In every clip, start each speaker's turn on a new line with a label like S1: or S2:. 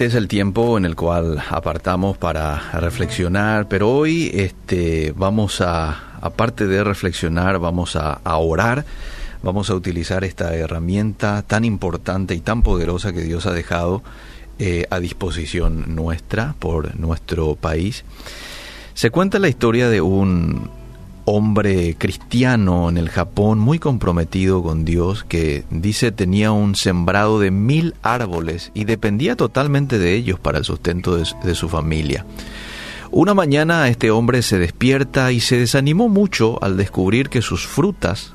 S1: este es el tiempo en el cual apartamos para reflexionar, pero hoy este, vamos a, aparte de reflexionar, vamos a, orar, vamos a utilizar esta herramienta tan importante y tan poderosa que Dios ha dejado eh, a disposición nuestra por nuestro país. Se cuenta la historia de un hombre cristiano en el Japón muy comprometido con Dios que dice tenía un sembrado de mil árboles y dependía totalmente de ellos para el sustento de, su familia. Una mañana este hombre se despierta y se desanimó mucho al descubrir que sus frutas,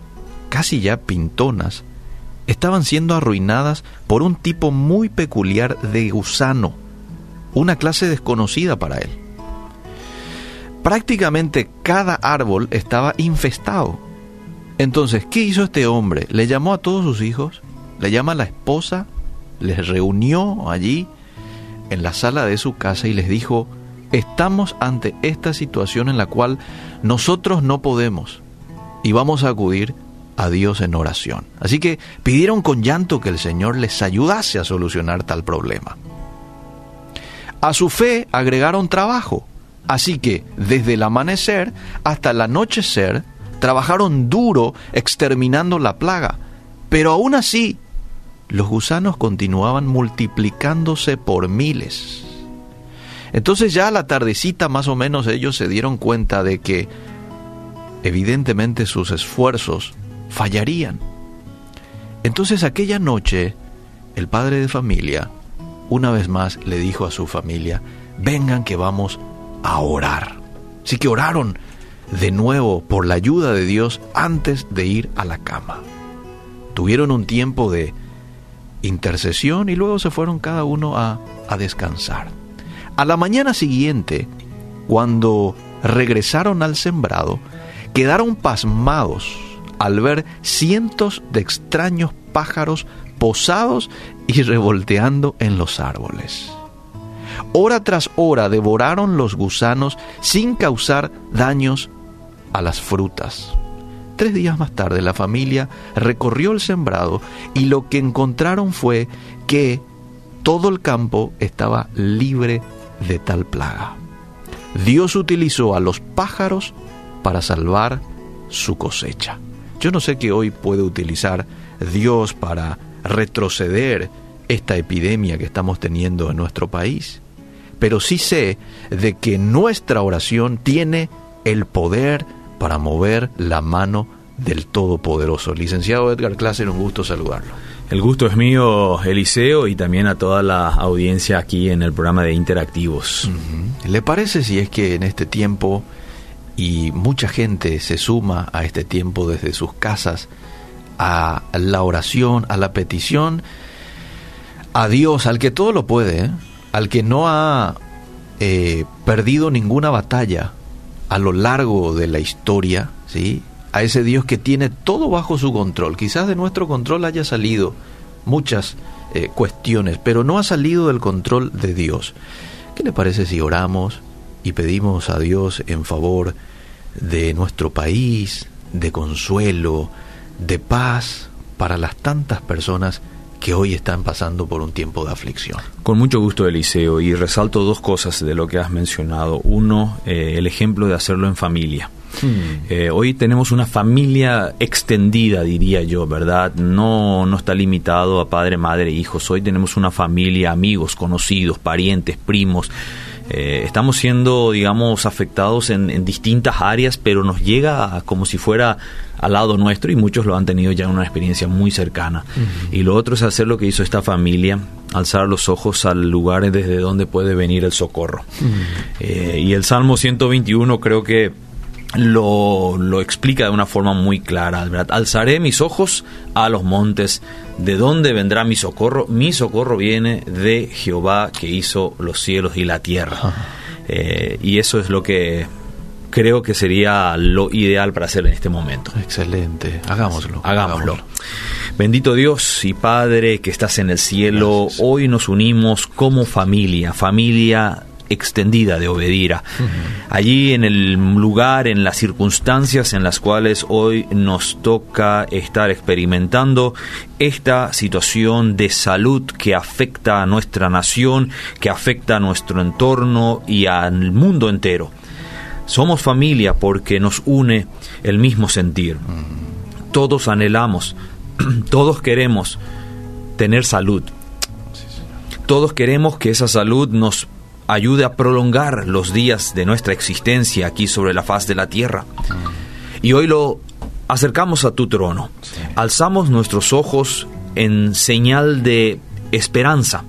S1: casi ya pintonas, estaban siendo arruinadas por un tipo muy peculiar de gusano, una clase desconocida para él prácticamente cada árbol estaba infestado. Entonces, ¿qué hizo este hombre? Le llamó a todos sus hijos, le llama a la esposa, les reunió allí en la sala de su casa y les dijo, estamos ante esta situación en la cual nosotros no podemos y vamos a acudir a Dios en oración. Así que pidieron con llanto que el Señor les ayudase a solucionar tal problema. A su fe agregaron trabajo. Así que desde el amanecer hasta el anochecer trabajaron duro exterminando la plaga, pero aún así los gusanos continuaban multiplicándose por miles. Entonces ya a la tardecita más o menos ellos se dieron cuenta de que evidentemente sus esfuerzos fallarían. Entonces aquella noche el padre de familia una vez más le dijo a su familia, vengan que vamos a orar. Así que oraron de nuevo por la ayuda de Dios antes de ir a la cama. Tuvieron un tiempo de intercesión y luego se fueron cada uno a, a descansar. A la mañana siguiente, cuando regresaron al sembrado, quedaron pasmados al ver cientos de extraños pájaros posados y revolteando en los árboles. Hora tras hora devoraron los gusanos sin causar daños a las frutas. Tres días más tarde la familia recorrió el sembrado y lo que encontraron fue que todo el campo estaba libre de tal plaga. Dios utilizó a los pájaros para salvar su cosecha. Yo no sé qué hoy puede utilizar Dios para retroceder esta epidemia que estamos teniendo en nuestro país pero sí sé de que nuestra oración tiene el poder para mover la mano del Todopoderoso. Licenciado Edgar Klasser, un gusto saludarlo.
S2: El gusto es mío, Eliseo, y también a toda la audiencia aquí en el programa de Interactivos.
S1: ¿Le parece si es que en este tiempo, y mucha gente se suma a este tiempo desde sus casas, a la oración, a la petición, a Dios, al que todo lo puede, ¿eh? Al que no ha eh, perdido ninguna batalla a lo largo de la historia, ¿sí? a ese Dios que tiene todo bajo su control. Quizás de nuestro control haya salido muchas eh, cuestiones, pero no ha salido del control de Dios. ¿Qué le parece si oramos y pedimos a Dios en favor de nuestro país, de consuelo, de paz para las tantas personas que hoy están pasando por un tiempo de aflicción.
S2: Con mucho gusto, Eliseo, y resalto dos cosas de lo que has mencionado. Uno, eh, el ejemplo de hacerlo en familia. Hmm. Eh, hoy tenemos una familia extendida, diría yo, ¿verdad? No, no está limitado a padre, madre, hijos. Hoy tenemos una familia, amigos, conocidos, parientes, primos. Eh, estamos siendo, digamos, afectados en, distintas áreas, pero nos llega como si fuera al lado nuestro y muchos lo han tenido ya en una experiencia muy cercana. Y lo otro es hacer lo que hizo esta familia, alzar los ojos al lugar desde donde puede venir el socorro. Eh, y el Salmo 121 creo que lo, lo, explica de una forma muy clara. ¿verdad? Alzaré mis ojos a los montes. ¿De dónde vendrá mi socorro? Mi socorro viene de Jehová que hizo los cielos y la tierra. Eh, y eso es lo que creo que sería lo ideal para hacer en este momento.
S1: Excelente. Hagámoslo.
S2: Hagámoslo. Bendito Dios y Padre que estás en el cielo, hoy nos unimos como familia, familia extendida de Obedira. Allí en el lugar, en las circunstancias en las cuales hoy nos toca estar experimentando esta situación de salud que afecta a nuestra nación, que afecta a nuestro entorno y al mundo entero. Somos familia porque nos une el mismo sentir. Todos anhelamos, todos queremos tener salud. Todos queremos que esa salud nos ayude a prolongar los días de nuestra existencia aquí sobre la faz de la tierra. Y hoy lo acercamos a tu trono. Alzamos nuestros ojos en señal de esperanza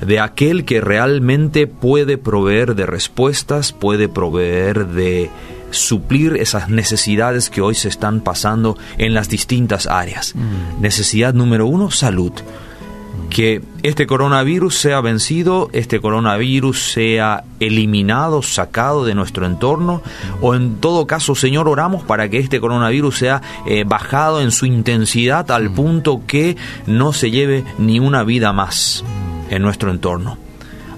S2: de aquel que realmente puede proveer de respuestas, puede proveer de suplir esas necesidades que hoy se están pasando en las distintas áreas. Mm. Necesidad número uno, salud. Que este coronavirus sea vencido, este coronavirus sea eliminado, sacado de nuestro entorno, o en todo caso, Señor, oramos para que este coronavirus sea eh, bajado en su intensidad al mm. punto que no se lleve ni una vida más en nuestro entorno.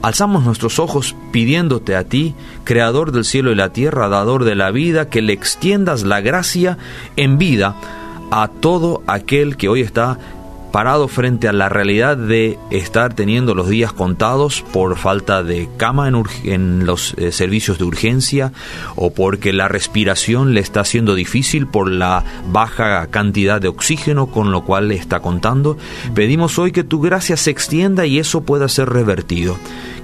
S2: Alzamos nuestros ojos pidiéndote a ti, Creador del cielo y la tierra, dador de la vida, que le extiendas la gracia en vida a todo aquel que hoy está parado frente a la realidad de estar teniendo los días contados por falta de cama en, los eh, servicios de urgencia o porque la respiración le está siendo difícil por la baja cantidad de oxígeno con lo cual le está contando. Pedimos hoy que tu gracia se extienda y eso pueda ser revertido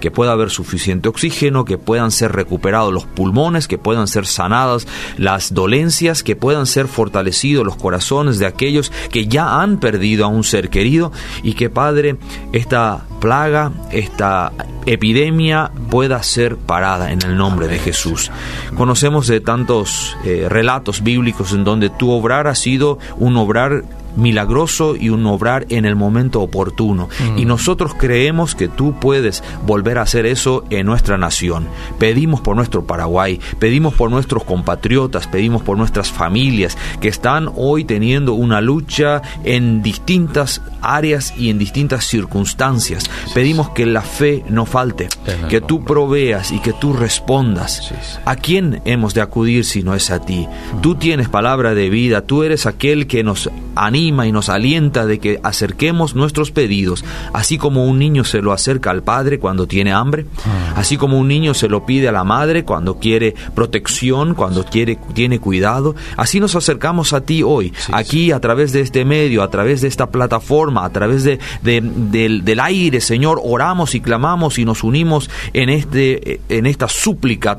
S2: que pueda haber suficiente oxígeno, que puedan ser recuperados los pulmones, que puedan ser sanadas las dolencias, que puedan ser fortalecidos los corazones de aquellos que ya han perdido a un querido y que Padre, esta plaga, esta epidemia pueda ser parada en el nombre de Jesús. Conocemos de tantos eh, relatos bíblicos en donde tu obrar ha sido un obrar milagroso y un obrar en el momento oportuno. Y mm. nosotros creemos que tú puedes volver a hacer eso en nuestra nación. Pedimos por nuestro Paraguay, pedimos por nuestros compatriotas, pedimos por nuestras familias que están hoy teniendo una lucha en distintas áreas y en distintas circunstancias. Pedimos que la fe no falte, que tú proveas y que tú respondas. ¿A quién hemos de acudir si no es a ti? Mm. Tú tienes palabra de vida, tú eres aquel que nos anima y nos alienta de que acerquemos nuestros pedidos, así como un niño se lo acerca al padre cuando tiene hambre, ah. así como un niño se lo pide a la madre cuando quiere protección, cuando quiere, tiene cuidado, así nos acercamos a ti hoy, aquí a través de este medio, a través de esta plataforma, a través de, del, del aire, Señor, oramos y clamamos y nos unimos en, este, en esta súplica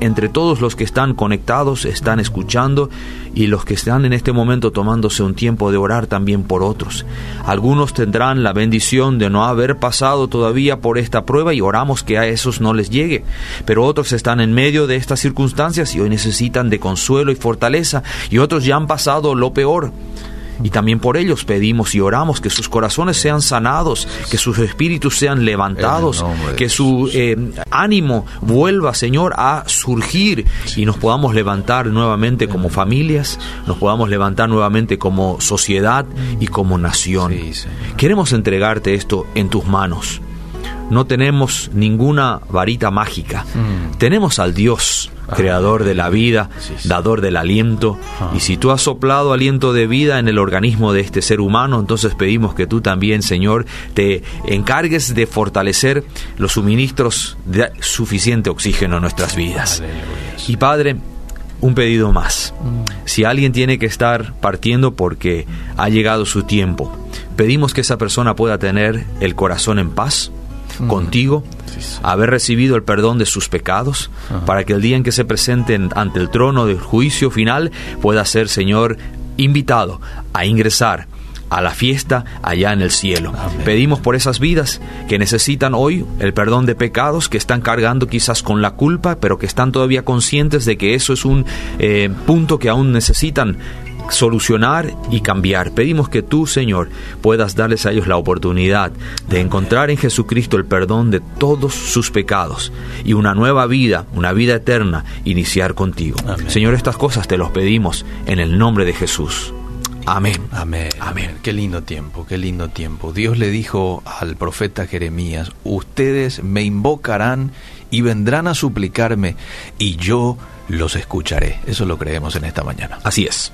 S2: entre todos los que están conectados, están escuchando y los que están en este momento tomándose un tiempo de orar también por otros. Algunos tendrán la bendición de no haber pasado todavía por esta prueba y oramos que a esos no les llegue, pero otros están en medio de estas circunstancias y hoy necesitan de consuelo y fortaleza y otros ya han pasado lo peor y también por ellos pedimos y oramos que sus corazones sean sanados, que sus espíritus sean levantados, que su eh, ánimo vuelva, Señor, a surgir y nos podamos levantar nuevamente como familias, nos podamos levantar nuevamente como sociedad y como nación. Queremos entregarte esto en tus manos. No tenemos ninguna varita mágica. Mm. Tenemos al Dios creador de la vida, dador del aliento. Y si tú has soplado aliento de vida en el organismo de este ser humano, entonces pedimos que tú también, Señor, te encargues de fortalecer los suministros de suficiente oxígeno en nuestras vidas. Y Padre, un pedido más. Mm. Si alguien tiene que estar partiendo porque ha llegado su tiempo, pedimos que esa persona pueda tener el corazón en paz mm. contigo haber recibido el perdón de sus pecados, para que el día en que se presenten ante el trono del juicio final pueda ser, Señor, invitado a ingresar a la fiesta allá en el cielo. Pedimos por esas vidas que necesitan hoy el perdón de pecados, que están cargando quizás con la culpa, pero que están todavía conscientes de que eso es un eh, punto que aún necesitan solucionar y cambiar. Pedimos que tú, Señor, puedas darles a ellos la oportunidad de encontrar en Jesucristo el perdón de todos sus pecados y una nueva vida, una vida eterna, iniciar contigo. Señor, estas cosas te los pedimos en el nombre de Jesús. Amén.
S1: Amén. Amén. Qué lindo tiempo, qué lindo tiempo. Dios le dijo al profeta Jeremías, ustedes me invocarán y vendrán a suplicarme y yo los escucharé. Eso lo creemos en esta mañana.
S2: Así es.